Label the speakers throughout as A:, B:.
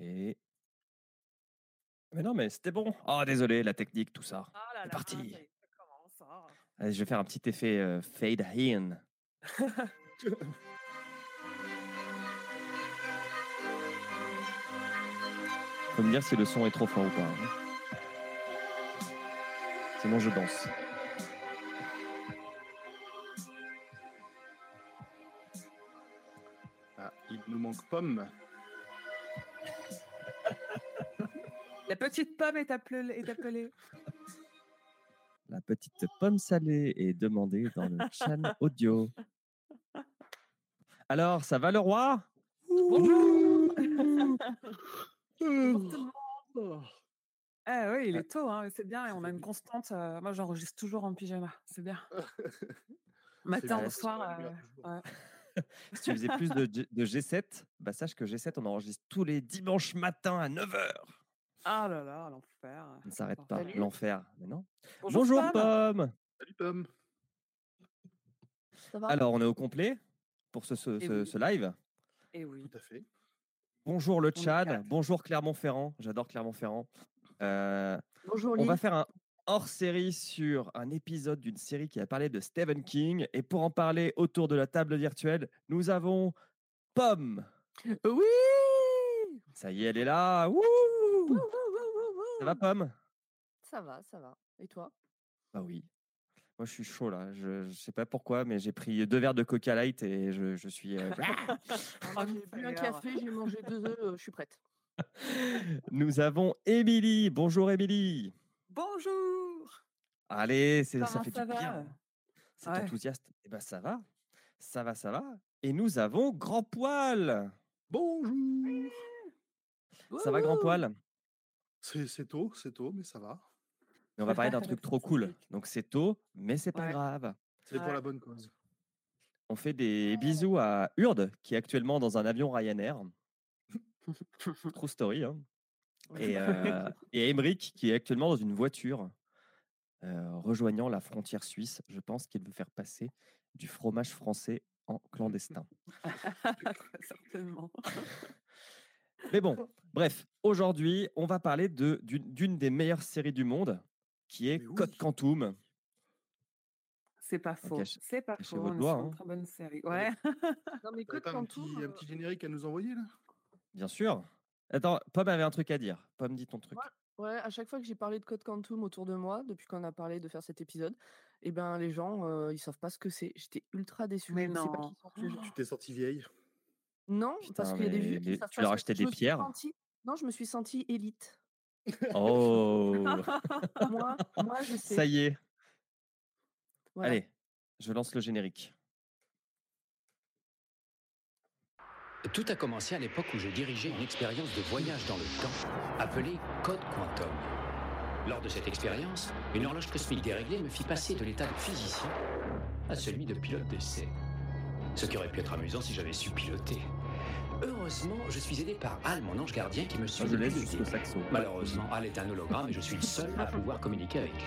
A: Et. Mais non, mais c'était bon. Oh, désolé, la technique, tout ça.
B: Ah là
A: C'est parti.
B: ça commence, ah.
A: Allez, je vais faire un petit effet euh, fade in. Faut me dire si le son est trop fort ou pas. hein. Sinon, je danse.
C: Ah, il nous manque pomme.
B: La petite pomme est appelée. Est appelée.
A: La petite pomme salée est demandée dans le channel audio. Alors, ça va le roi?
B: Bonjour.
C: Oh.
B: Ah oui, il est tôt, hein, c'est bien. Et on a une constante. euh, moi, j'enregistre toujours en pyjama. C'est bien. Matin
A: bien,
B: au soir. euh, ouais.
A: Si tu faisais plus de, G- de G7, bah sache que G7, on enregistre tous les dimanches matins à 9h.
B: Ah là là, l'enfer.
A: On ne s'arrête pas. L'enfer. Mais non.
B: Bonjour,
A: Bonjour,
B: Pomme.
A: Pomme.
C: Salut pomme.
D: Ça va?
A: Alors, on est au complet pour ce, ce-
B: Eh
A: ce-
B: oui.
A: ce live?
B: Et oui.
C: Tout à fait.
A: Bonjour le Tchad. Bonjour Clermont-Ferrand. J'adore Clermont-Ferrand. Euh,
D: Bonjour
A: on
D: Lille.
A: va faire un hors-série sur un épisode d'une série qui a parlé de Stephen King. Et pour en parler autour de la table virtuelle, nous avons Pomme.
D: Oui
A: Ça y est, elle est là. Wouh Ça va. Pomme?
D: Ça va, ça va. Et toi?
A: Bah oui. Moi, je suis chaud là. Je, je sais pas pourquoi, mais j'ai pris deux verres de Coca Light et je, je suis. euh,
D: Moi, J'ai bu un café, j'ai mangé deux œufs, euh, je suis prête.
A: Nous avons Émilie. Bonjour, Émilie.
B: Bonjour.
A: Allez, c'est- ça
B: Comment
A: fait
B: ça
A: du bien. C'est
B: Ouais.
A: enthousiaste. Eh ben, ça va. Ça va, ça va. Et nous avons Grand Poil.
C: Bonjour.
A: Ça va, Grand Poil?
C: C'est tôt, c'est tôt, mais ça va.
A: Mais on va parler d'un truc trop cool. Donc, c'est tôt, mais c'est pas
B: Ouais.
A: grave.
C: C'est pour la bonne cause.
A: On fait des bisous à Urde, qui est actuellement dans un avion Ryanair. True story. Hein. Et, euh, et Emmerich, qui est actuellement dans une voiture euh, rejoignant la frontière suisse. Je pense qu'il veut faire passer du fromage français en clandestin.
B: Certainement.
A: Mais bon, bref, aujourd'hui, on va parler de- d'une des meilleures séries du monde, qui est
C: oui.
A: Code Quantum.
B: C'est pas faux.
A: cache-
B: C'est pas faux.
A: votre
B: On est
A: doigt,
B: sur
A: hein.
B: une très bonne série. Ouais.
D: Non mais Code
C: pas un
D: Quantum,
C: petit, un
D: euh,
C: petit générique à nous envoyer là?
A: Bien sûr. Attends, Pomme avait un truc à dire. Pomme, dis ton truc.
D: Ouais, à chaque fois que j'ai parlé de Code Quantum autour de moi, depuis qu'on a parlé de faire cet épisode, eh ben les gens, euh, ils savent pas ce que c'est. J'étais ultra déçue.
B: Mais
D: sais pas
B: non.
D: qui sont.
C: Tu t'es sorti vieille.
D: Non, parce qu'il y a des vieux qui
A: tu leur acheté
D: c'est.
A: des
D: Je me suis
A: pierres?
D: sentie- Non, je me suis sentie élite.
A: Oh
D: moi, moi, je sais.
A: Ça y est.
D: Voilà.
A: Allez, je lance le générique.
E: Tout a commencé à l'époque où je dirigeais une expérience de voyage dans le temps appelée Code Quantum. Lors de cette expérience, une horloge cosmique déréglée me fit passer de l'état de physicien à celui de pilote d'essai. Ce qui aurait pu être amusant si j'avais su piloter. Heureusement, je suis aidé par Al, mon ange gardien, qui me suit
A: je jusqu'au.
E: Malheureusement, Al est un hologramme et je suis le seul à pouvoir communiquer avec lui.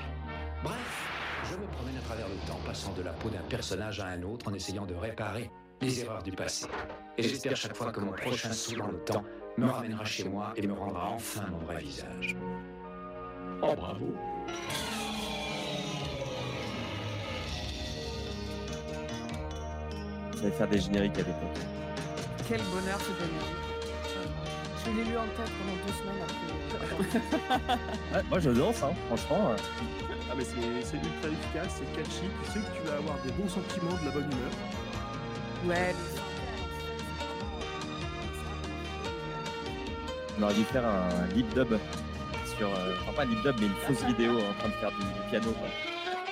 E: Bref, je me promène à travers le temps, passant de la peau d'un personnage à un autre en essayant de réparer les erreurs du passé. Et j'espère chaque fois que mon prochain saut dans le temps me ramènera chez moi et me rendra enfin mon vrai visage. Oh bravo
A: Je vais faire des génériques à l'époque.
B: Quel bonheur ce générique.
D: Je l'ai lu en tête pendant deux semaines après.
A: Ouais, moi, je danse, hein, franchement. euh,
C: Ah mais c'est c'est ultra efficace, c'est catchy, tu sais que tu vas avoir des bons sentiments, de la bonne humeur.
B: Ouais.
A: On aurait dû faire un lip dub sur. euh, enfin, pas un lip dub, mais une fausse vidéo en train de faire du, du piano. Quoi.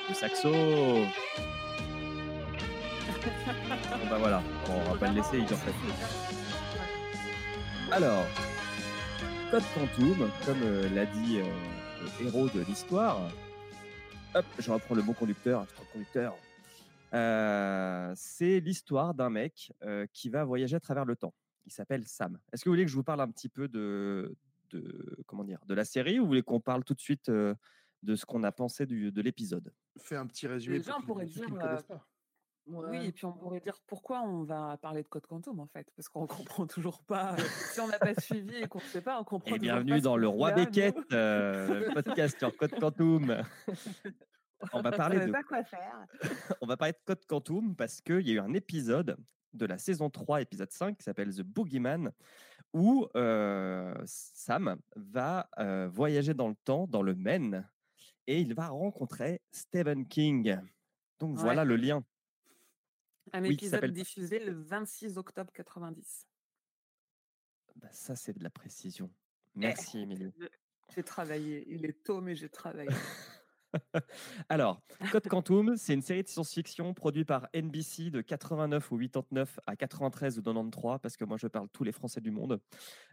A: Le saxo Bon, bah voilà, on va pas le laisser, il en fait. Alors, Code Quantum, comme euh, l'a dit euh, le héros de l'histoire, hop, je reprends le bon conducteur, je le conducteur. Euh, c'est l'histoire d'un mec euh, qui va voyager à travers le temps. Il s'appelle Sam. Est-ce que vous voulez que je vous parle un petit peu de, de comment dire, de la série ou vous voulez qu'on parle tout de suite euh, de ce qu'on a pensé du- de l'épisode?
C: Fais un petit résumé
B: Déjà, on
C: pour
B: pourrait
C: ceux qui
B: dire,
C: ne.
B: Oui, et puis on pourrait dire pourquoi on va parler de Code Quantum en fait, parce qu'on comprend toujours pas. euh, si on n'a pas suivi et qu'on ne sait pas, on comprend
A: Et
B: toujours
A: bienvenue dans le Roi Beckett,
B: nous.
A: euh, podcast sur Code Quantum. On va parler de
B: pas quoi faire.
A: on va parler de Code Quantum parce qu'il y a eu un épisode de la saison 3, épisode 5, qui s'appelle The Boogeyman, où euh, Sam va euh, voyager dans le temps, dans le Maine, et il va rencontrer Stephen King. Donc
B: Ouais.
A: voilà le lien.
B: Un
A: Oui,
B: épisode diffusé le 26 octobre 90.
A: Bah, ça, c'est de la précision. Merci, Émilie.
B: J'ai travaillé. Il est tôt, mais j'ai travaillé.
A: Alors, Code Quantum, c'est une série de science-fiction produite par NBC de 89 ou 89 à 93 ou 93, parce que moi je parle tous les Français du monde.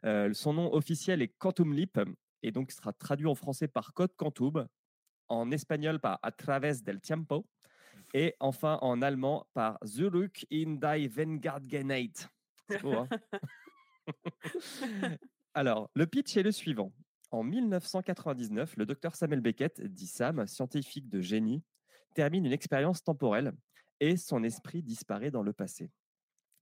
A: Euh, son nom officiel est Quantum Leap, et donc sera traduit en français par Code Quantum, en espagnol par A Través del Tiempo, et enfin en allemand par Zurück in die Vanguardgenate. C'est beau, hein? Alors, le pitch est le suivant. En 1999, le docteur Samuel Beckett, dit Sam, scientifique de génie, termine une expérience temporelle et son esprit disparaît dans le passé.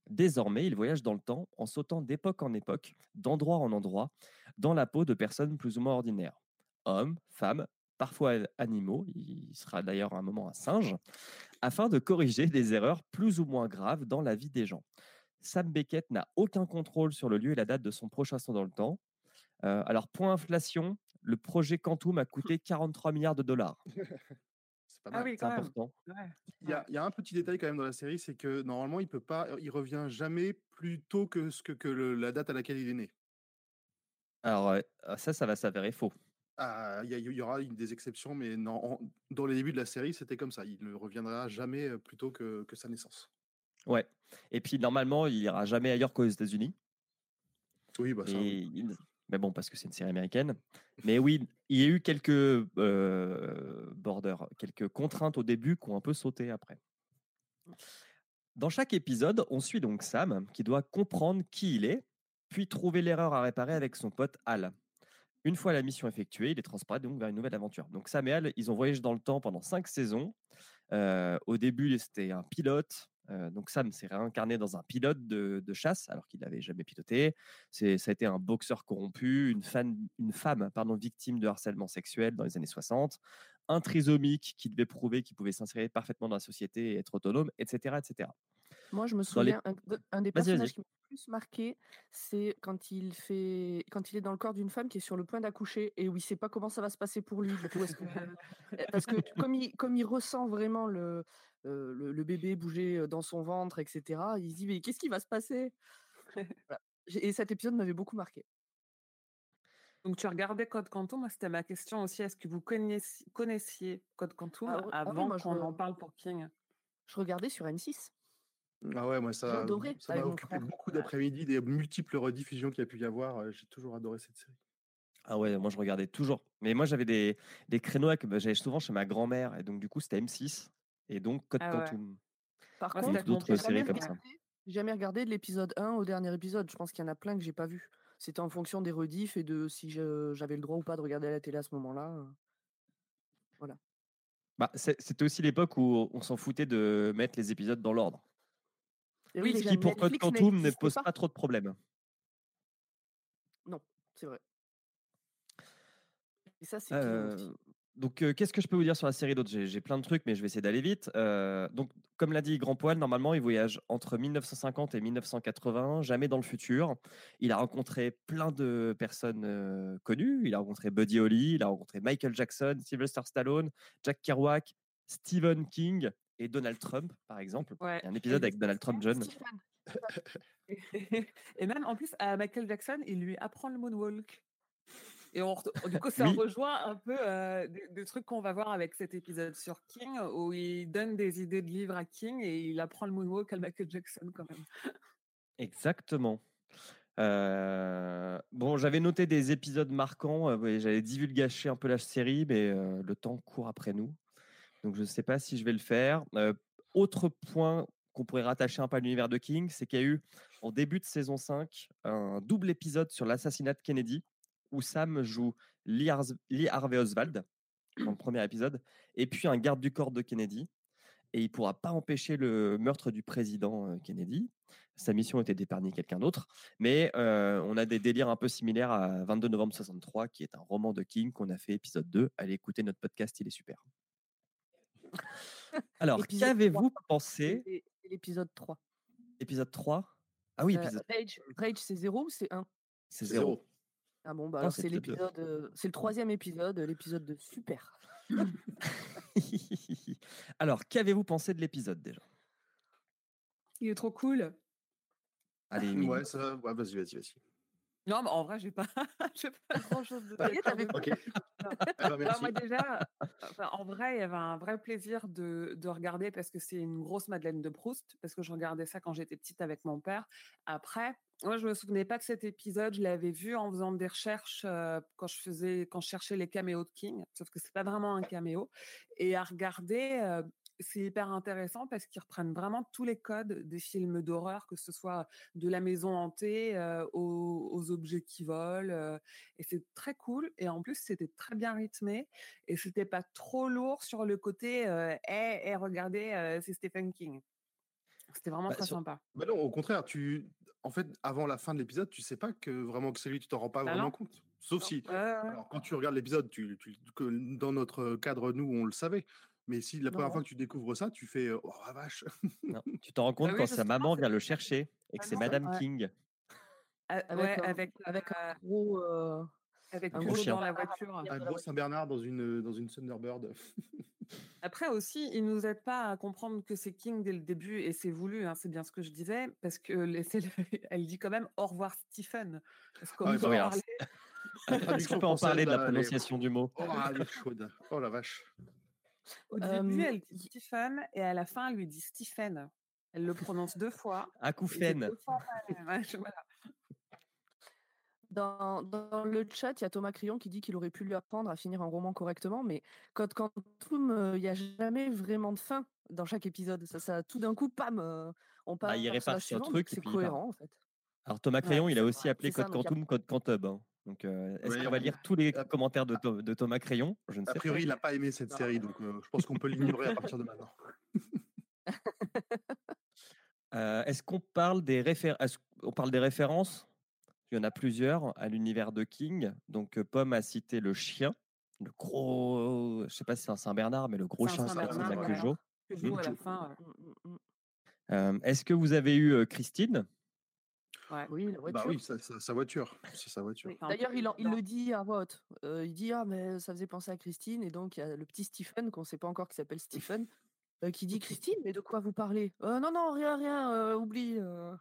A: Désormais, il voyage dans le temps en sautant d'époque en époque, d'endroit en endroit, dans la peau de personnes plus ou moins ordinaires. Hommes, femmes, parfois animaux, il sera d'ailleurs à un moment un singe, afin de corriger des erreurs plus ou moins graves dans la vie des gens. Sam Beckett n'a aucun contrôle sur le lieu et la date de son prochain saut dans le temps. Euh, alors, point inflation, le projet Quantum a coûté 43 milliards de dollars.
C: C'est pas
B: Ah
C: mal.
B: oui,
A: C'est
B: quand même.
A: important.
B: Ouais.
C: Il y, a, il y a un petit détail quand même dans la série, c'est que normalement, il peut pas, il revient jamais plus tôt que, ce que, que le- la date à laquelle il est né.
A: Alors, euh, ça, ça va s'avérer faux.
C: Ah, il y, aura une des exceptions, mais non, en- dans les débuts de la série, c'était comme ça. Il ne reviendra jamais euh, plus tôt que, que sa naissance.
A: Ouais. Et puis, normalement, il ira jamais ailleurs qu'aux États-Unis.
C: Oui, bah ça.
A: Il- Mais bon, parce que c'est une série américaine. Mais oui, il y a eu quelques euh, borders, quelques contraintes au début qui ont un peu sauté après. Dans chaque épisode, on suit donc Sam qui doit comprendre qui il est, puis trouver l'erreur à réparer avec son pote Al. Une fois la mission effectuée, il est transporté donc vers une nouvelle aventure. Donc Sam et ils ont voyagé dans le temps pendant cinq saisons. Euh, au début, c'était un pilote. Euh, donc Sam s'est réincarné dans un pilote de, de chasse alors qu'il n'avait jamais piloté. C'est, ça a été un boxeur corrompu, une, fan- une femme pardon, victime de harcèlement sexuel dans les années 60, un trisomique qui devait prouver qu'il pouvait s'insérer parfaitement dans la société et être autonome, etc. etc.
D: Moi, je me
A: les-
D: souviens, un, de- un des personnages qui m'a le plus marqué, c'est quand il fait, quand il est dans le corps d'une femme qui est sur le point d'accoucher et où il sait pas comment ça va se passer pour lui. du coup, est-ce que- Euh, Parce que comme il, comme il ressent vraiment le, euh, le, le bébé bouger dans son ventre, etc., il se dit mais qu'est-ce qui va se passer? Voilà. Et cet épisode m'avait beaucoup marqué.
B: Donc tu regardais Code Quantum, moi c'était ma question aussi. Est-ce que vous connaissiez, connaissiez Code Quantum
D: Ah oui, ah oui,
B: avant
D: moi, je
B: qu'on en parle pour King?
D: Je regardais sur M6.
C: Ah ouais, moi, ça, ça m'a occupé
D: frère.
C: beaucoup d'après-midi, des multiples rediffusions qu'il y a pu y avoir. J'ai toujours adoré cette série.
A: Ah ouais, moi je regardais toujours. Mais moi j'avais des, des créneaux que bah, j'allais souvent chez ma grand-mère et donc du coup c'était M6 et donc Code
B: Ah ouais.
A: Quantum.
D: Par
B: Moi,
D: contre,
B: c'était
A: d'autres
D: j'ai
A: séries
D: jamais
A: comme ça.
D: regardé- j'ai jamais regardé de l'épisode 1 au dernier épisode. Je pense qu'il y en a plein que j'ai pas vu. C'était en fonction des rediffs et de si j'avais le droit ou pas de regarder à la télé à ce moment-là.
A: Bah, c'est- c'était aussi l'époque où on s'en foutait de mettre les épisodes dans l'ordre.
B: Oui,
A: Ce qui pour Code Quantum ne pose
D: pas.
A: pas trop de problèmes.
D: C'est vrai. Et ça, c'est
A: Euh,
D: aussi.
A: donc, euh, qu'est-ce que je peux vous dire sur la série d'autres J'ai plein de trucs, mais je vais essayer d'aller vite. Euh, donc, comme l'a dit Grand Poil, normalement, il voyage entre 1950 et 1980, jamais dans le futur. Il a rencontré plein de personnes connues. Il a rencontré Buddy Holly, il a rencontré Michael Jackson, Sylvester Stallone, Jack Kerouac, Stephen King et Donald Trump, par exemple.
B: Ouais.
A: Il y a un épisode avec Donald Trump jeune.
B: Et même en plus, à Michael Jackson, il lui apprend le moonwalk. Et on, du coup, ça
A: Oui.
B: rejoint un peu euh, des, des trucs qu'on va voir avec cet épisode sur King, où il donne des idées de livres à King et il apprend le moonwalk à Michael Jackson quand même.
A: Exactement. Euh, bon, j'avais noté des épisodes marquants. euh, J'avais divulgaché un peu la série, mais euh, le temps court après nous. Donc, je ne sais pas si je vais le faire. Euh, autre point qu'on pourrait rattacher un peu à l'univers de King, c'est qu'il y a eu, en début de saison 5, un double épisode sur l'assassinat de Kennedy, où Sam joue Lee, Harvey Oswald, dans le premier épisode, et puis un garde du corps de Kennedy. et il pourra pas empêcher le meurtre du président Kennedy. Sa mission était d'épargner quelqu'un d'autre, mais euh, on a des délires un peu similaires à 22 novembre 63, qui est un roman de King qu'on a fait épisode 2. Allez écouter notre podcast, il est super. Alors, qu'avez-vous
D: 3.
A: pensé
D: C'est l'épisode 3.
A: Épisode 3 Ah oui,
D: Euh,
A: épisode
D: Rage, Rage c'est 0 ou c'est 1
A: c'est
C: C'est
A: zéro.
C: zéro.
D: Ah bon, bah
A: Non,
D: alors
A: c'est l'épisode
D: euh, c'est le troisième épisode, l'épisode de Super.
A: Alors, qu'avez-vous pensé de l'épisode déjà?
B: Il est trop cool.
A: Allez.
C: Ouais, ça, ouais, vas-y, vas-y, vas-y.
B: Non, mais en vrai, j'ai pas, j'ai pas grand chose de
C: Ah,
B: dire.
D: t'avais
C: Ok.
B: Non.
C: Eh ben,
B: Non,
C: merci.
B: moi déjà, enfin, en vrai, il y avait un vrai plaisir de, de regarder parce que c'est une grosse Madeleine de Proust, parce que je regardais ça quand j'étais petite avec mon père. Après, moi, je me souvenais pas de cet épisode. Je l'avais vu en faisant des recherches euh, quand je faisais, quand je cherchais les caméos de King, sauf que c'est pas vraiment un caméo. Et à regarder, euh, c'est hyper intéressant parce qu'ils reprennent vraiment tous les codes des films d'horreur, que ce soit de la maison hantée euh, aux, aux objets qui volent. euh, et c'est très cool. Et en plus, c'était très bien rythmé. Et c'était pas trop lourd sur le côté euh, Eh, eh, regardez, c'est Stephen King. C'était vraiment
A: Bah,
B: très
A: sur-
B: sympa.
C: Bah non, au contraire, tu, en fait, avant la fin de l'épisode, tu sais pas que vraiment que c'est lui, tu t'en rends pas
B: Bah
C: vraiment
B: non.
C: compte. Sauf si, alors quand tu regardes l'épisode, tu, tu- que dans notre cadre, nous, on le savait. Mais si la première
D: Non.
C: fois que tu découvres ça, tu fais oh la vache.
A: Non, tu t'en rends compte
B: Bah oui,
A: quand sa maman vient le chercher et que c'est Madame
B: ouais.
A: King.
B: Ah,
D: Avec,
B: ouais,
D: un,
B: avec,
D: avec un gros. euh,
B: avec
D: un
A: gros
B: Hugo
A: chien.
B: dans la voiture.
C: Un gros Saint-Bernard dans une, dans une Thunderbird.
B: Après aussi, il nous aide pas à comprendre que c'est King dès le début et c'est voulu, hein, c'est bien ce que je disais, parce que le- elle dit quand même au revoir Stephen. Parce qu'on
C: Ah, bah
A: Est-ce qu'on peut en parler de la prononciation du mot?
C: Oh, elle est chaude. Oh la vache.
B: Au
D: Euh,
B: début, elle dit Stephen et à la fin, elle lui dit Stephen. Elle le prononce deux fois. voilà.
D: Dans, dans le chat, il y a Thomas Crillon qui dit qu'il aurait pu lui apprendre à finir un roman correctement, mais Code Quantum, euh, il n'y a jamais vraiment de fin dans chaque épisode. Ça, ça tout d'un coup, pam, euh, on passe
A: Bah, il
D: à
A: répartit un truc
D: c'est cohérent en fait.
A: Alors Thomas
B: Ouais,
A: Crayon, il a aussi appelé
D: ça,
A: Code
D: a-
A: Quantum Code Quantub. hein. Donc, euh, est-ce
C: Ouais,
A: qu'on va lire tous les
C: A-
A: commentaires de, Tho- de Thomas Crayon? Je ne
C: A
A: sais
C: priori, il
A: pas.
C: n'a pas aimé cette série, donc euh, je pense qu'on peut l'ignorer à partir de maintenant.
A: Euh, est-ce qu'on parle des références On parle des références? Il y en a plusieurs à l'univers de King. Donc, Pomme a cité le chien, le gros. Je sais pas si c'est un Saint-Bernard, mais le gros
B: C'est un
A: chien la
B: voilà.
A: Cujo. Est-ce que vous avez eu Christine?
B: Ouais.
D: Oui, la voiture.
C: Bah oui, sa, sa- sa voiture. C'est sa voiture.
B: Oui,
D: D'ailleurs, il, en- il
B: évident.
D: le dit à voix haute. Euh, il dit Ah, mais ça faisait penser à Christine. Et donc, il y a le petit Stephen, qu'on ne sait pas encore qui s'appelle Stephen, euh, qui dit Christine, mais de quoi vous parlez? Euh, Non, non, rien, rien, euh, oublie. euh.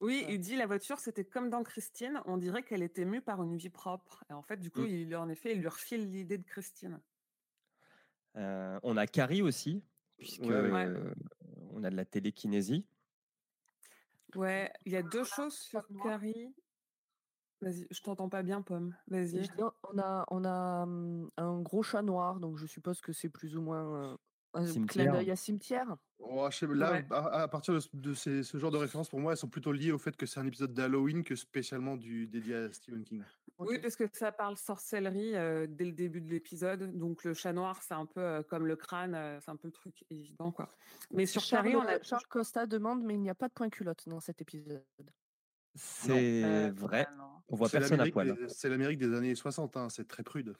B: Oui,
D: Ouais.
B: il dit la voiture, c'était comme dans Christine, on dirait qu'elle était mue par une vie propre. Et en fait, du coup,
A: Mm.
B: il, en effet, il lui refile l'idée de Christine.
A: Euh, On a Carrie aussi, puisque
C: Ouais, ouais.
B: Ouais.
A: euh, on a de la télékinésie.
B: Ouais, il y a deux choses sur. Carrie. Vas-y, je t'entends pas bien, Pomme. Vas-y.
D: dis, on a, on a hum, un gros chat noir, donc je suppose que c'est plus ou moins euh, un clin d'œil à cimetière.
C: Oh, je sais- là,
B: Ouais.
C: à, à partir de, ce- de ces- ce genre de références, pour moi, elles sont plutôt liées au fait que c'est un épisode d'Halloween que spécialement du, dédié à Stephen King.
B: Oui, parce que ça parle sorcellerie euh, dès le début de l'épisode. Donc le chat noir, c'est un peu euh, comme le crâne, euh, c'est un peu le truc évident, quoi. Mais sur Carrie, on a.
D: Charles, Charles Costa demande, mais il n'y a pas de point culotte dans cet épisode.
A: C'est
B: Euh,
A: vrai. On voit personne à
C: l'Amérique
A: poil.
C: des- C'est l'Amérique des années 60, hein, c'est très prude.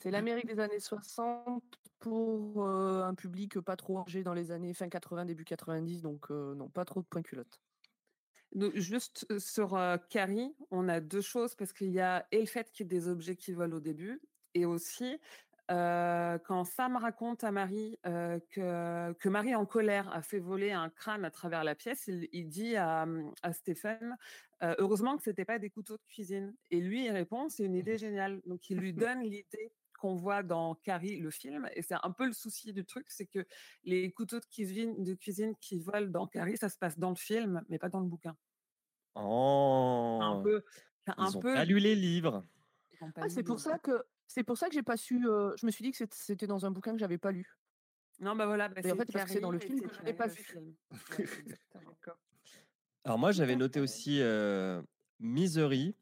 D: C'est l'Amérique des années 60 pour euh, un public pas trop âgé dans les années fin 80, début 90, donc euh, non, pas trop de point culotte.
B: Donc, juste sur euh, Carrie, on a deux choses parce qu'il y a et le fait qu'il y ait des objets qui volent au début et aussi euh, quand Sam raconte à Marie euh, que, que Marie en colère a fait voler un crâne à travers la pièce, il, il dit à, à Stéphane euh, heureusement que c'était pas des couteaux de cuisine. Et lui il répond c'est une idée géniale. Donc il lui donne l'idée qu'on voit dans Carrie le film et c'est un peu le souci du truc c'est que les couteaux de cuisine, de cuisine qui volent dans Carrie ça se passe dans le film mais pas dans le bouquin.
A: Oh
B: un peu un
A: Ils ont
B: peu
A: pas lu les livres.
D: Ah, c'est pour ça que c'est pour ça que j'ai pas su. euh, je me suis dit que c'était- dans un bouquin que j'avais pas lu.
B: Non bah voilà, bah,
D: Mais en fait, parce que c'est dans le film que je n'ai pas vu.
B: film. Ouais, exactement.
A: Alors moi, j'avais noté aussi euh, Misery.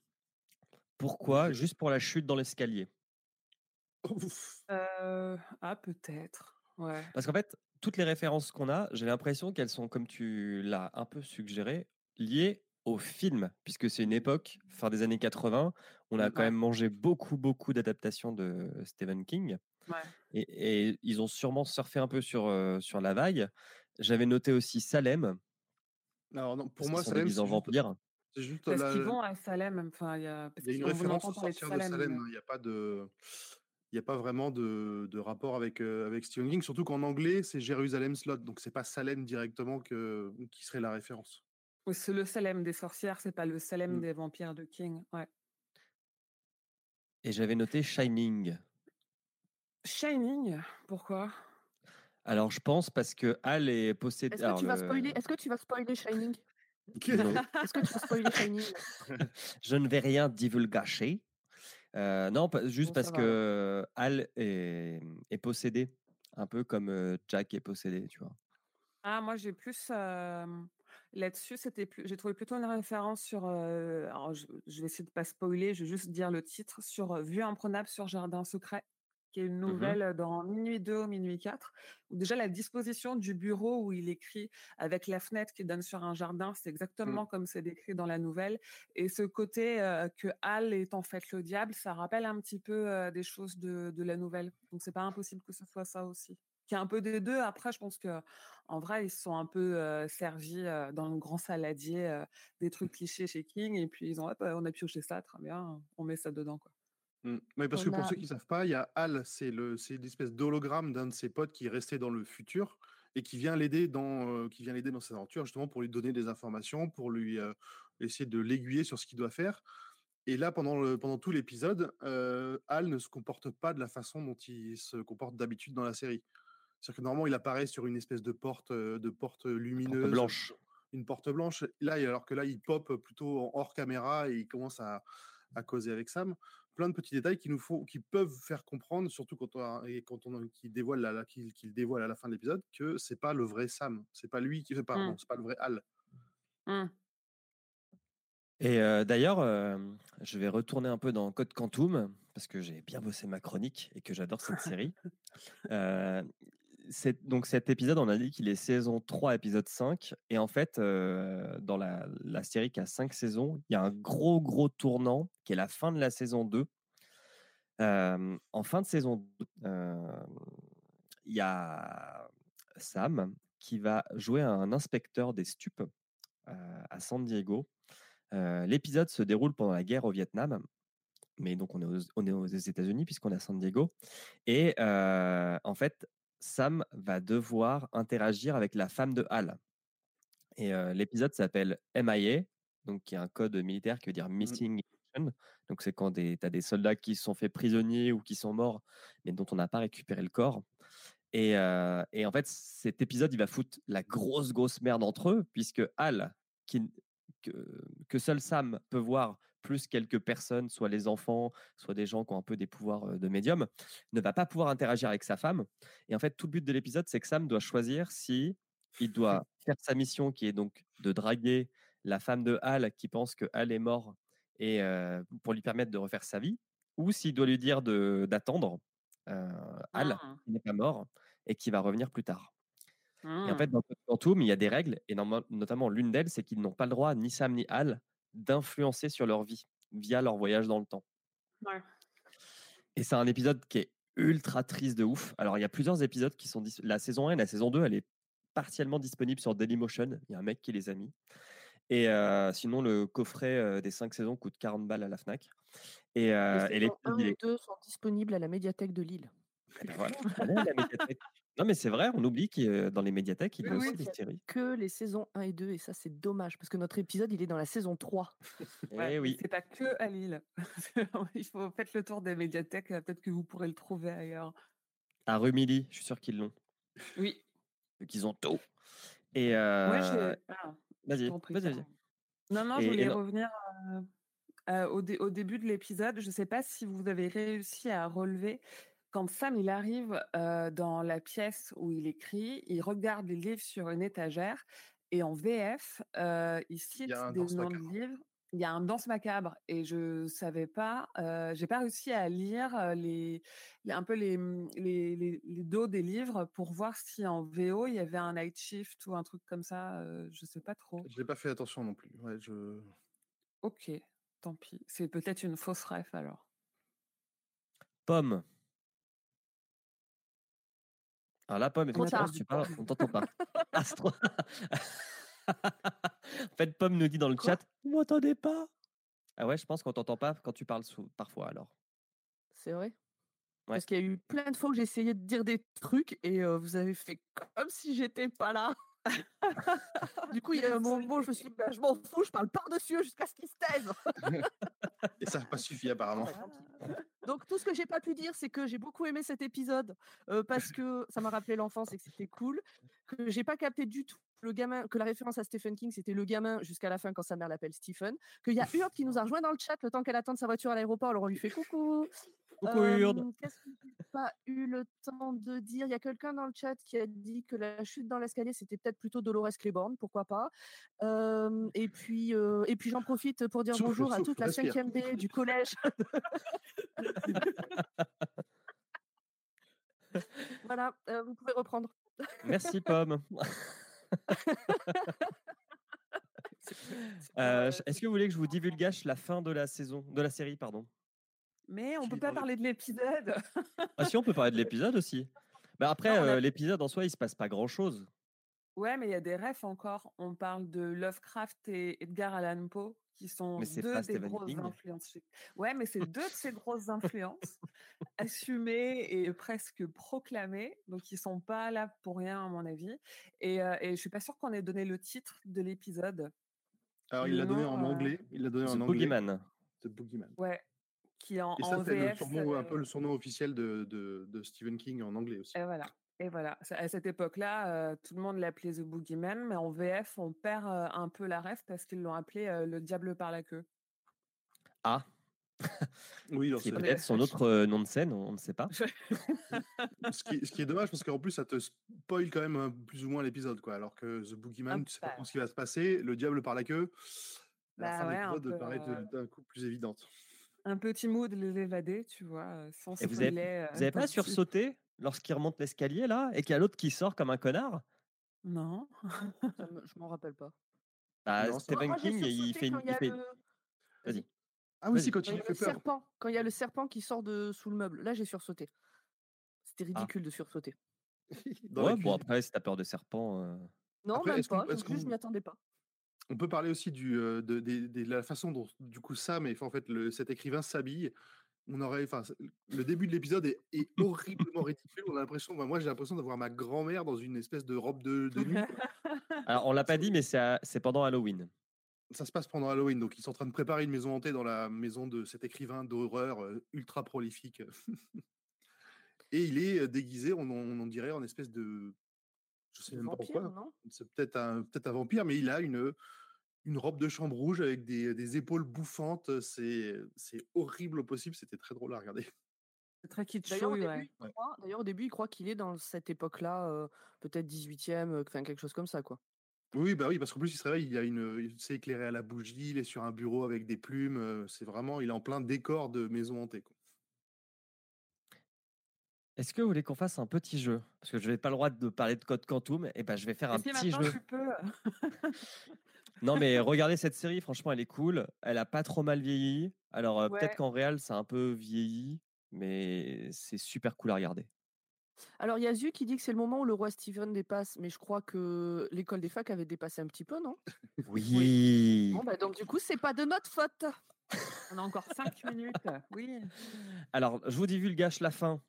A: Pourquoi? Juste pour la chute dans l'escalier.
C: Ouf.
B: Euh, ah peut-être. Ouais.
A: Parce qu'en fait, toutes les références qu'on a, j'ai l'impression qu'elles sont, comme tu l'as un peu suggéré, liées au film, puisque c'est une époque, fin des années 80, on a quand même mangé beaucoup, beaucoup d'adaptations de Stephen King.
B: Ouais.
A: Et, et ils ont sûrement surfé un peu sur, euh, sur la vague. J'avais noté aussi Salem,
C: Alors non, pour moi, Salem, c'est
A: en
C: juste,
A: vampires.
C: c'est juste
B: Parce
C: la-
B: qu'ils vont à Salem, enfin, il y a, parce
C: il y a une référence
B: parler de Salem.
C: Hein, Il n'y a pas de, il y a pas vraiment de, de rapport avec euh, avec Stephen King. Surtout qu'en anglais, c'est Jérusalem Slot, donc c'est pas Salem directement que qui serait la référence.
B: Oui, c'est le Salem des sorcières, c'est pas le Salem
C: Mm.
B: des vampires de King. Ouais.
A: Et j'avais noté Shining.
B: Shining, pourquoi?
A: Alors, je pense parce que Hal est possédé.
D: Est-ce que, tu vas
A: le-
D: spoiler... Est-ce que tu vas spoiler Shining? Est-ce que tu vas spoiler Shining?
A: Je ne vais rien divulgacher. Euh, non, juste
B: Bon,
A: parce que Hal est, est possédé, un peu comme Jack est possédé, tu vois?
B: Ah, moi, j'ai plus. euh, Là-dessus, c'était plus. J'ai trouvé plutôt une référence sur. euh, alors, je, je vais essayer de pas spoiler, je vais juste dire le titre sur Vue imprenable sur Jardin secret, qui est une nouvelle dans Minuit 2 au Minuit 4, où déjà la disposition du bureau où il écrit avec la fenêtre qui donne sur un jardin, c'est exactement comme c'est décrit dans la nouvelle. Et ce côté euh, que Hal est en fait le diable, ça rappelle un petit peu euh, des choses de, de la nouvelle. Donc, c'est pas impossible que ce soit ça aussi. Qui est un peu des deux. Après, je pense que en vrai, ils se sont un peu euh, servis euh, dans le grand saladier euh, des trucs clichés chez King, et puis ils ont, Hop, on a pioché ça, très bien, on met ça dedans. Quoi.
C: Mm. Mais parce que pour
D: a-
C: ceux qui ne savent pas, il y a Hal, c'est le, c'est une espèce d'hologramme d'un de ses potes qui est resté dans le futur et qui vient l'aider dans, euh, qui vient l'aider dans ses aventures justement pour lui donner des informations, pour lui euh, essayer de l'aiguiller sur ce qu'il doit faire. Et là, pendant, le, pendant tout l'épisode, euh, Hal ne se comporte pas de la façon dont il se comporte d'habitude dans la série. C'est-à-dire que normalement, il apparaît sur une espèce de porte, de porte lumineuse,
A: Porte blanche.
C: une porte blanche. Là, alors que là, il pop plutôt hors caméra et il commence à, à causer avec Sam. Plein de petits détails qui nous font, qui peuvent faire comprendre, surtout quand on, a- et quand on qui dévoile la- la- qu'il qu'il dévoile à la fin de l'épisode, que c'est pas le vrai Sam, c'est pas lui qui fait pardon,
B: Mm.
C: c'est pas le vrai Hal.
B: Hum.
A: Et euh, d'ailleurs, euh, je vais retourner un peu dans Code Quantum, parce que j'ai bien bossé ma chronique et que j'adore cette série. Euh, donc cet épisode, on a dit qu'il est saison 3, épisode 5. Et en fait, dans la, série qui a 5 saisons, il y a un gros, gros tournant qui est la fin de la saison 2. Euh, en fin de saison 2, euh, il y a Sam qui va jouer un inspecteur des stupes à San Diego. L'épisode se déroule pendant la guerre au Vietnam, mais donc on est aux, États-Unis puisqu'on est à San Diego. Et en fait, Sam va devoir interagir avec la femme de Hal. Et euh, l'épisode s'appelle MIA, donc qui est un code militaire qui veut dire Missing in Action. Donc c'est quand tu as des soldats qui se sont faits prisonniers ou qui sont morts, mais dont on n'a pas récupéré le corps. Et, euh, et en fait, cet épisode, il va foutre la grosse, grosse merde entre eux, puisque Hal, qui, que, que seul Sam peut voir, plus quelques personnes, soit les enfants, soit des gens qui ont un peu des pouvoirs de médium, ne va pas pouvoir interagir avec sa femme. Et en fait, tout le but de l'épisode, c'est que Sam doit choisir si il doit faire sa mission, qui est donc de draguer la femme de Hal, qui pense que Hal est mort, et euh, pour lui permettre de refaire sa vie, ou s'il doit lui dire d'attendre euh, Hal,
B: Hum,
A: qui n'est pas mort, et qui va revenir plus tard. Et en
B: hum.
A: fait, dans Quantum, il y a des règles, et notamment l'une d'elles, c'est qu'ils n'ont pas le droit, ni Sam ni Hal, d'influencer sur leur vie via leur voyage dans le temps.
B: Ouais.
A: Et c'est un épisode qui est ultra triste de ouf. Alors, il y a plusieurs épisodes qui sont. La saison 1 et la saison 2, elle est partiellement disponible sur Dailymotion. Il y a un mec qui les a mis. Et euh, sinon, le coffret euh, des 5 saisons coûte 40 balles à la Fnac. Et, euh,
D: Les
A: et
D: saisons
A: l'épisode,
D: 1
A: il
D: et
A: est
D: 2 sont disponibles à la médiathèque de Lille.
A: Eh ben voilà, la médiathèque. Non, mais c'est vrai, on oublie que dans les médiathèques, il y a
B: Oui,
A: aussi des séries.
D: Que les saisons 1 et 2, et ça c'est dommage, parce que notre épisode il est dans la saison 3.
A: Eh
B: Ouais, mais
A: oui.
B: C'est pas que à Lille. Il faut faites le tour des médiathèques, euh, peut-être que vous pourrez le trouver ailleurs.
A: À Rumilly, je suis sûr qu'ils l'ont.
B: Oui.
A: vu qu'ils ont tout. Et euh.
B: Ah,
A: vas-y, vas-y.
B: Non, non,
A: Et-
B: je voulais
A: non-
B: revenir euh, euh, au, dé- au début de l'épisode. Je ne sais pas si vous avez réussi à relever. Quand Sam il arrive euh, dans la pièce où il écrit, il regarde les livres sur une étagère et en VF, euh, il cite des noms de livres. il y a un danse macabre et je savais pas, euh, j'ai pas réussi à lire les, un peu les, mmh, les, les, les, dos des livres pour voir si en VO il y avait un night shift ou un truc comme ça. Euh, je sais pas trop.
C: Je n'ai pas fait attention non plus. Ouais, je...
B: Ok, tant pis. C'est peut-être une fausse ref alors.
A: Pomme. Alors la pomme, est tu parles, on t'entend pas. Astro. en fait, Pomme nous dit dans le chat, vous m'entendez pas? Ah ouais, je pense qu'on t'entend pas quand tu parles parfois alors.
D: C'est vrai? Parce qu'il y a eu plein de fois que j'ai essayé de dire des trucs et vous avez fait comme si j'étais pas là. Du coup, il y a un moment, je me suis dit, bah, je m'en fous, je parle par-dessus jusqu'à ce qu'il se taise.
C: Et ça n'a pas suffi apparemment.
D: Donc tout ce que j'ai pas pu dire, c'est que j'ai beaucoup aimé cet épisode parce que ça m'a rappelé l'enfance et que c'était cool. Que j'ai pas capté du tout le gamin, que la référence à Stephen King, c'était le gamin jusqu'à la fin quand sa mère l'appelle Stephen. Qu'il y a qui nous a rejoint dans le chat le temps qu'elle attend sa voiture à l'aéroport. Alors on lui fait coucou.
A: Coucou Urde.
D: Qu'est-ce que j'ai pas eu le temps de dire? Il y a quelqu'un dans le chat qui a dit que la chute dans l'escalier, c'était peut-être plutôt Dolores Claiborne, pourquoi pas. et puis, et puis j'en profite pour dire bonjour à toute la 5e B du collège. voilà, vous pouvez reprendre.
A: Merci Pomme. Euh, est-ce que vous voulez que je vous divulgage la fin de la saison, de la série, pardon?
B: Mais on peut pas parler de l'épisode.
A: ah si, on peut parler de l'épisode aussi. Bah après, euh, l'épisode en soi, il se passe pas grand-chose.
B: Ouais, mais il y a des refs encore. On parle de Lovecraft et Edgar Allan Poe qui sont deux des grosses influences. Ouais, mais c'est deux de ces grosses influences assumées et presque proclamées. Donc, ils sont pas là pour rien, à mon avis. Et, euh, et je suis pas sûre qu'on ait donné le titre de l'épisode.
C: Alors, il l'a donné en euh, anglais. Il l'a donné
A: en
C: anglais.
A: Boogeyman.
C: The Boogeyman.
B: Ouais. Qui en,
C: et ça,
B: c'est un
C: peu le surnom officiel de, de, de Stephen King en anglais aussi.
B: Et voilà. Et voilà, à cette époque-là, tout le monde l'appelait The Boogeyman, mais en VF, on perd un peu la ref parce qu'ils l'ont appelé le diable par la queue.
A: Ah
C: Oui,
A: c'est peut-être son autre nom de scène, on ne sait pas.
C: ce, qui, est dommage parce qu'en plus, ça te spoil quand même plus ou moins l'épisode, quoi. Alors que The Boogeyman, tu sais pas ce qui va se passer, le diable par la queue, la bah fin de l'épisode paraît d'un coup plus évidente.
B: Un petit mood de l'évadé, tu vois, sans
A: Et vous avez, pas sursauté lorsqu'il remonte l'escalier là et qu'il y a l'autre qui sort comme un connard?
B: Non.
D: je m'en rappelle pas.
A: Bah, Stephen King, il fait une. Fait... Vas-y.
C: Ah oui, si, quand, il,
D: fait peur. Serpent, quand il y a le serpent qui sort de sous le meuble, là j'ai sursauté. C'était ah. ridicule de sursauter.
A: ouais, bon, après, si t'as peur de serpent. Euh...
D: Non, même pas. je m'y attendais pas.
C: On peut parler aussi du, euh, de, de, de, la façon dont, du coup, Sam et en fait, le, cet écrivain s'habille on aurait, enfin, le début de l'épisode est, horriblement ridicule. On a l'impression, moi, j'ai l'impression d'avoir ma grand-mère dans une espèce de robe de, nuit.
A: Alors, on l'a pas dit, mais c'est pendant Halloween.
C: Ça se passe pendant Halloween, donc ils sont en train de préparer une maison hantée dans la maison de cet écrivain d'horreur euh, ultra prolifique. Et il est euh, déguisé, on, on, dirait, en espèce de, je sais même pas pourquoi. C'est peut-être un, vampire, mais il a une, une robe de chambre rouge avec des, des épaules bouffantes. C'est, horrible au possible. C'était très drôle à regarder.
B: C'est très kitsch.
D: D'ailleurs, au, début, il croit qu'il est dans cette époque-là, peut-être 18e, enfin quelque chose comme ça, quoi.
C: Oui, bah oui, parce qu'en plus, il se réveille, il, a une, il s'est éclairé à la bougie, il est sur un bureau avec des plumes. C'est vraiment, il est en plein décor de maison hantée. Quoi.
A: Est-ce que vous voulez qu'on fasse un petit jeu? Parce que je n'ai pas le droit de parler de Code Quantum, et ben je vais faire un petit jeu.
B: Tu peux
A: non, mais regardez cette série, franchement, elle est cool. Elle a pas trop mal vieilli. Alors, peut-être qu'en réel, c'est un peu vieilli, mais c'est super cool à regarder.
D: Alors, il y a Zu qui dit que c'est le moment où le roi Steven dépasse, mais je crois que l'école des facs avait dépassé un petit peu, non?
A: Oui.
D: Bon, bah, donc, du coup, c'est pas de notre faute.
B: On a encore cinq minutes. Oui.
A: Alors, je vous divulgage la fin.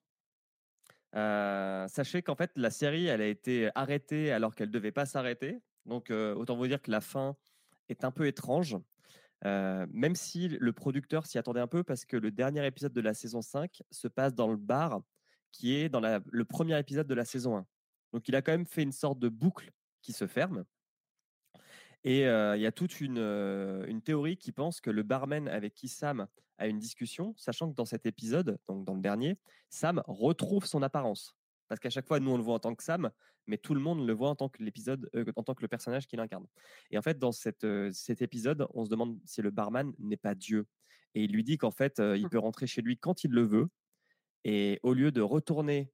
A: Sachez qu'en fait, la série, elle a été arrêtée alors qu'elle devait pas s'arrêter. Donc, autant vous dire que la fin est un peu étrange, même si le producteur s'y attendait un peu parce que le dernier épisode de la saison 5 se passe dans le bar qui est dans le premier épisode de la saison 1. Donc, il a quand même fait une sorte de boucle qui se ferme. Et il y a toute une, une, théorie qui pense que le barman avec qui Sam a une discussion, sachant que dans cet épisode, donc dans le dernier, Sam retrouve son apparence. Parce qu'à chaque fois, nous, on le voit en tant que Sam, mais tout le monde le voit en tant que l'épisode, euh, en tant que le personnage qu'il incarne. Et en fait, dans cette, euh, cet épisode, on se demande si le barman n'est pas Dieu. Et il lui dit qu'en fait, euh, il
B: Mmh.
A: peut rentrer chez lui quand il le veut. Et au lieu de retourner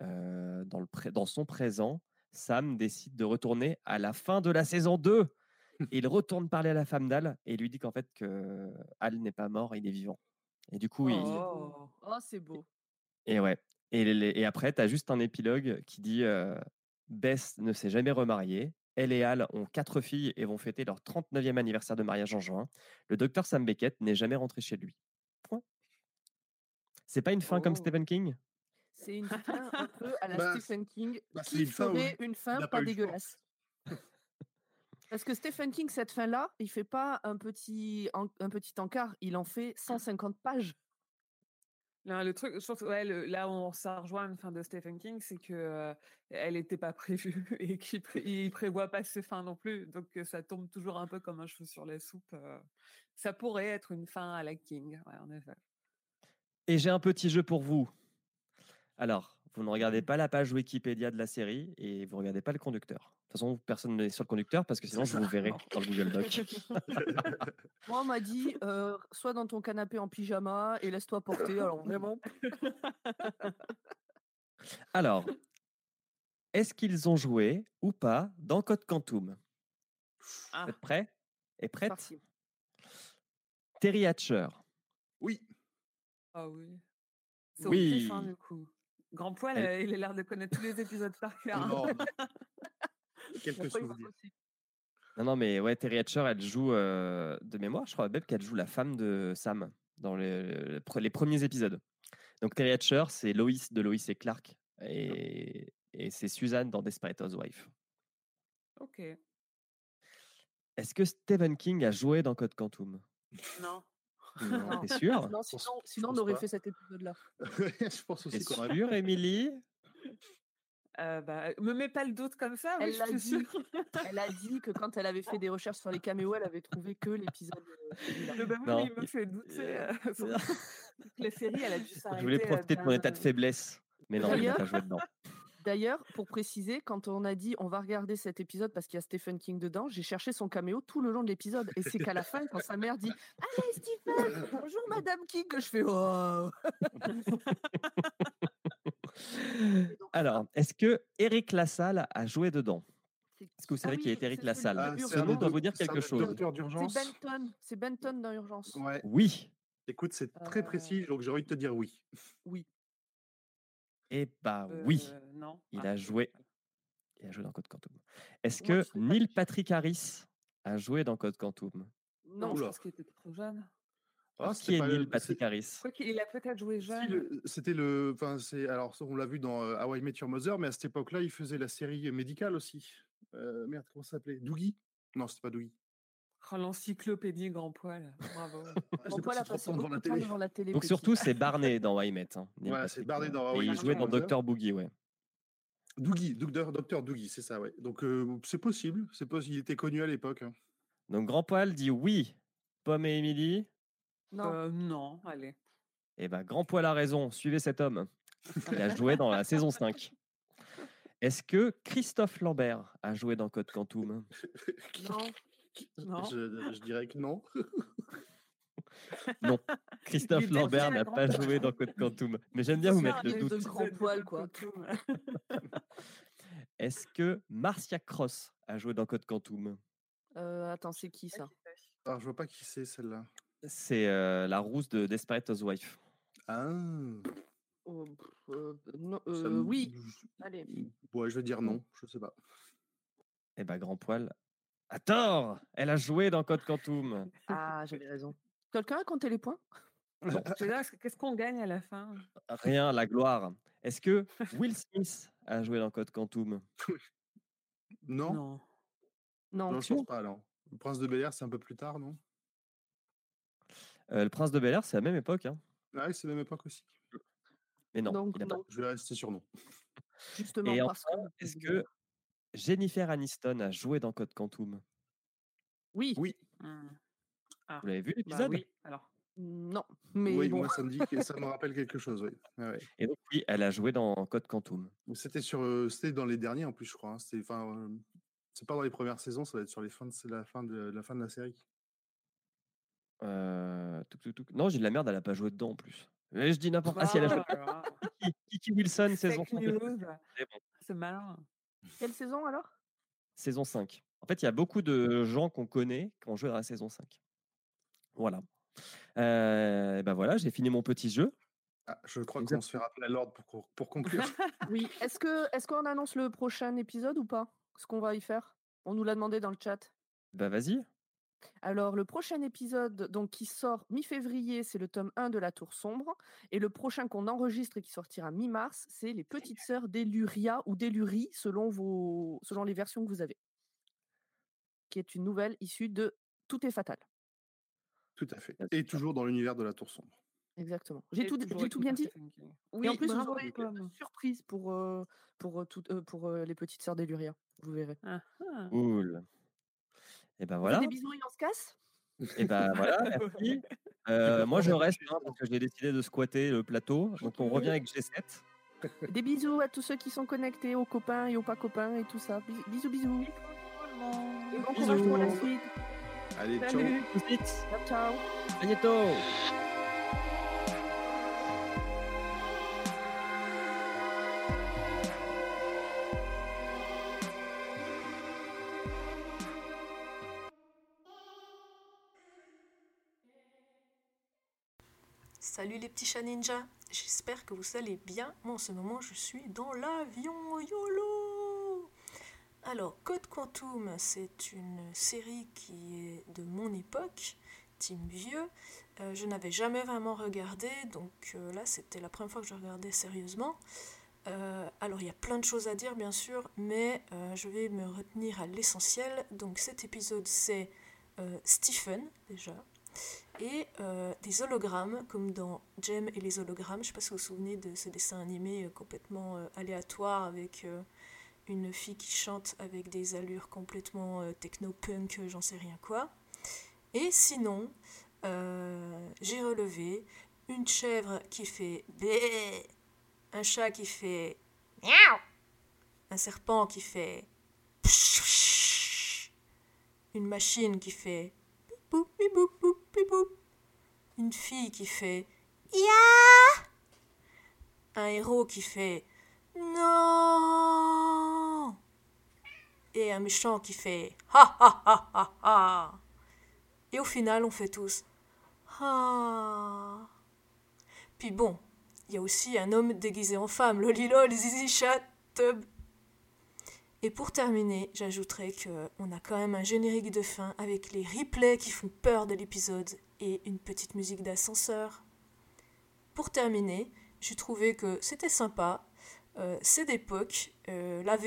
A: dans, le pré- dans son présent, Sam décide de retourner à la fin de la saison 2. Et il retourne parler à la femme d'Al et lui dit qu'en fait que Al n'est pas mort, il est vivant. Et du coup, il,
B: Oh.
D: Oh, c'est beau.
A: et ouais. Et, les- et après, tu as juste un épilogue qui dit euh, Bess ne s'est jamais remariée. Elle et Al ont quatre filles et vont fêter leur 39e anniversaire de mariage en juin. Le docteur Sam Beckett n'est jamais rentré chez lui. Point. C'est pas une fin comme
D: Oh.
A: Stephen King?
D: C'est une fin un peu à la
C: Bah,
D: Stephen King
C: bah, c'est
D: qui
C: une fin
D: une fin pas, dégueulasse? Parce que Stephen King, cette fin-là, il fait pas un petit, en- un petit encart, il en fait 150 pages.
B: Non, le truc, je pense que ouais, le- là où on ça rejoint une fin de Stephen King, c'est que euh, elle n'était pas prévue et qu'il pré- il prévoit pas ses fins non plus, donc euh, ça tombe toujours un peu comme un cheveu sur la soupe. euh. Ça pourrait être une fin à la King, ouais, en effet.
A: Et j'ai un petit jeu pour vous. Alors, vous ne regardez pas la page Wikipédia de la série et vous ne regardez pas le conducteur. De toute façon, personne n'est sur le conducteur parce que sinon, je vous verrai dans le Google Doc.
D: Moi, on m'a dit, euh, sois dans ton canapé en pyjama et laisse-toi porter. Alors vraiment,
A: Alors, est-ce qu'ils ont joué ou pas dans Code Quantum?
B: Ah,
A: Vous êtes prêts? Et prête
D: parti.
A: Terry Hatcher.
C: Oui.
B: ah oui. C'est
A: Oui.
B: hein, du coup. Grand poil,
A: Elle-
B: euh, il a l'air de connaître tous les épisodes par cœur. hein.
C: Quelques souvenirs.
A: Non, non, mais ouais, Terry Hatcher, elle joue euh, de mémoire, je crois même qu'elle joue la femme de Sam dans les, les pre- les premiers épisodes. Donc Terry Hatcher, c'est Loïs de Loïs et Clark et, et c'est Suzanne dans Desperate Housewives.
B: Ok.
A: Est-ce que Stephen King a joué dans Code Quantum?
B: Non.
A: Non. T'es sûr
D: Non,
C: pense-
D: sinon, sinon on
C: pense
D: aurait
C: pas.
D: fait cet épisode-là.
C: je pense
A: T'es
C: aussi qu'on a
A: sûr, Émilie?
B: Euh, bah, me mets pas le doute comme ça,
D: Elle dit.
B: sûre.
D: A dit que quand elle avait fait des recherches sur les caméos, elle avait trouvé que l'épisode. euh,
B: il me fait douter. euh, série, elle a dû s'arrêter.
A: Je voulais
B: euh,
A: profiter de mon état de
B: euh,
A: faiblesse. Mais non, il
D: D'ailleurs-
A: pas joué dedans.
D: D'ailleurs, pour préciser, quand on a dit on va regarder cet épisode parce qu'il y a Stephen King dedans, j'ai cherché son caméo tout le long de l'épisode. Et c'est qu'à la fin, quand sa mère dit Allez, Stephen, bonjour Madame King, que je fais Oh
A: Alors, est-ce que Eric Lassalle a joué dedans?
D: C'est-
A: Est-ce que vous
D: Ah
A: savez qui
D: oui,
A: est Eric
D: c'est
A: Lassalle?
C: Ah,
A: Ce nom doit vous dire quelque chose.
D: C'est
C: d'urgence.
D: Benton, c'est Benton dans Urgence.
C: Ouais.
A: Oui.
C: Écoute, c'est très
D: Euh,
C: précis, donc j'ai envie de te dire oui.
D: Oui.
A: Eh bah oui,
B: euh, non.
A: il
B: Ah,
A: a joué. Il a joué dans Code Quantum. Est-ce que Neil. Patrick Harris a joué dans Code Quantum?
B: Non, je
C: Oula.
B: pense qu'il était trop jeune.
C: Ah,
A: Qui
C: c'était
A: est
C: pas
A: Neil
C: le-
A: Patrick Harris
B: Quoi qu'il a peut-être joué jeune.
C: C'était le. Enfin, c'est. Alors, on l'a vu dans euh, How I Met Your Mother, mais à cette époque-là, il faisait la série médicale aussi. Euh, merde, comment ça s'appelait? Doogie Non, c'était pas Doogie.
B: Oh, L'encyclopédie grand poil. Bravo.
C: J'étais
D: poil a
C: passé
D: beaucoup de temps devant la télé.
A: Donc
D: petit.
A: surtout, c'est Barney dans Why Met. hein,
C: c'est Barney dans How
A: Et
C: I
A: il jouait dans. Docteur Boogie, ouais.
C: Doogie, docteur, docteur Doogie, c'est ça, ouais. Donc, euh, c'est possible. C'est possible. Il était connu à l'époque. hein.
A: Donc Grand Poil dit oui. Pomme et Émilie
D: Non,
B: Euh, non, allez.
A: Eh ben, Grand Poil a raison, suivez cet homme. Il a joué dans la saison 5. Est-ce que Christophe Lambert a joué dans Code Quantum?
D: Non.
B: Non.
C: Je, je dirais que non.
A: Non, Christophe Lambert n'a pas
B: poil.
A: joué dans Code Quantum. Mais j'aime bien vous mettre le doute.
D: de grand poil, quoi.
A: Est-ce que Marcia Cross a joué dans Code Quantum?
D: Euh, attends, c'est qui ça?
C: Alors, je vois pas qui c'est celle-là.
A: C'est euh, la rousse de Desperate Housewives.
C: Ah.
D: Oh, euh, non,
C: ça
D: euh,
C: me-
D: Oui,
C: je-
D: allez.
C: Ouais, je vais dire non. Je sais pas.
A: Eh ben, Grand Poil a tort Elle a joué dans Code Quantum.
D: Ah, j'avais raison. Quelqu'un a compté les points?
B: Qu'est-ce qu'on gagne à la fin?
A: Rien, la gloire. Est-ce que Will Smith a joué dans Code Quantum?
C: Non.
B: Non.
D: Non.
C: Non, je pense pas, non. Le Prince de Bel Air, c'est un peu plus tard, non?
A: Euh, Le Prince de Bel Air, c'est à la même époque. hein.
C: Ah oui, c'est la même époque aussi.
A: Mais non,
D: Donc,
A: il a pas.
D: non.
C: Je vais rester sur non.
D: Justement,
A: Et
D: parce
A: enfin,
D: que.
A: est-ce que Jennifer Aniston a joué dans Code Quantum
D: Oui,
C: Oui.
B: Hmm. Ah,
A: Vous l'avez vu
B: bah
A: l'épisode?
B: oui, alors.
D: Non, mais
C: Oui,
D: bon.
C: moi ça me dit que ça me rappelle quelque chose, oui. Ouais.
A: Et donc, oui, elle a joué dans Code Quantum.
C: C'était sur, c'était dans les derniers en plus, je crois. hein. C'était, enfin, c'est pas dans les premières saisons, ça va être sur les fins de, c'est la fin de la fin de la série.
A: Euh, touc, touc, touc. Non, j'ai de la merde, elle a pas joué dedans en plus. Mais je dis n'importe quoi. Ah, si, elle a joué. Kiki, Wilson, saison
B: Fake
A: 5.
B: news.
A: C'est bon.
B: C'est malin.
D: Quelle saison alors?
A: Saison 5. En fait, il y a beaucoup de gens qu'on connaît qui ont joué dans la saison 5. Voilà. Euh, ben voilà, j'ai fini mon petit jeu.
C: Ah, je crois qu'on se fait rappeler à l'ordre pour, pour conclure.
D: Oui. Est-ce que est-ce qu'on annonce le prochain épisode ou pas? Ce qu'on va y faire? On nous l'a demandé dans le chat.
A: Bah vas-y.
D: Alors, le prochain épisode donc, qui sort mi-février, c'est le tome 1 de La Tour Sombre. Et le prochain qu'on enregistre et qui sortira mi-mars, c'est Les Petites Sœurs d'Eluria ou d'Elurie, selon, vos... selon les versions que vous avez. Qui est une nouvelle issue de Tout est fatal.
C: Tout à fait. Et toujours dans l'univers de la Tour sombre.
D: Exactement. J'ai tout, tout bien dit. Et
B: Oui,
D: en plus, vous aurez une surprise pour, euh, pour, euh, tout- euh, pour euh, les petites sœurs d'Eluria. Vous verrez.
B: Ah, ah.
A: Cool. Et ben voilà.
D: Des bisous et on se casse?
A: Et ben voilà, merci. Euh, moi je reste hein, parce que j'ai décidé de squatter le plateau. Donc on revient avec G7.
D: Des bisous à tous ceux qui sont connectés, aux copains et aux pas copains et tout ça. Bis- Bisous, bisous. Et bon courage pour la
A: Bisous.
D: suite.
C: Allez, ciao.
B: Salut.
A: Tout de suite.
D: Ciao, ciao.
A: À bientôt.
F: Salut les petits chats ninjas, j'espère que vous allez bien. Moi en ce moment je suis dans l'avion YOLO Alors Code Quantum c'est une série qui est de mon époque, team vieux. Euh, je n'avais jamais vraiment regardé donc euh, là c'était la première fois que je regardais sérieusement. Euh, alors il y a plein de choses à dire bien sûr mais je vais me retenir à l'essentiel. Donc cet épisode c'est Stephen déjà et euh, des hologrammes, comme dans Jem et les hologrammes. Je ne sais pas si vous vous souvenez de ce dessin animé euh, complètement euh, aléatoire avec une fille qui chante avec des allures complètement techno-punk, j'en sais rien quoi. Et sinon, j'ai relevé une chèvre qui fait bé, un chat qui fait miaou, un serpent qui fait une machine qui fait Une fille qui fait Ya Un héros qui fait Non. Et un méchant qui fait Ha ha ha ha ha. Et au final, on fait tous Ha. Puis bon, il y a aussi un homme déguisé en femme, lolilol, zizi chat. Et pour terminer, j'ajouterai que on a quand même un générique de fin avec les replays qui font peur de l'épisode et une petite musique d'ascenseur. Pour terminer, j'ai trouvé que c'était sympa. Euh, c'est d'époque. Euh, la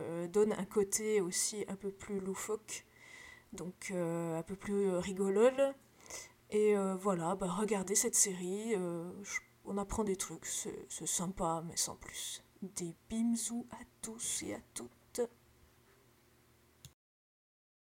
F: euh, donne un côté aussi un peu plus loufoque, donc euh, un peu plus rigolole. Et voilà, bah, regardez cette série. on apprend des trucs. C'est sympa, mais sans plus. Des bimsous à tous et à toutes.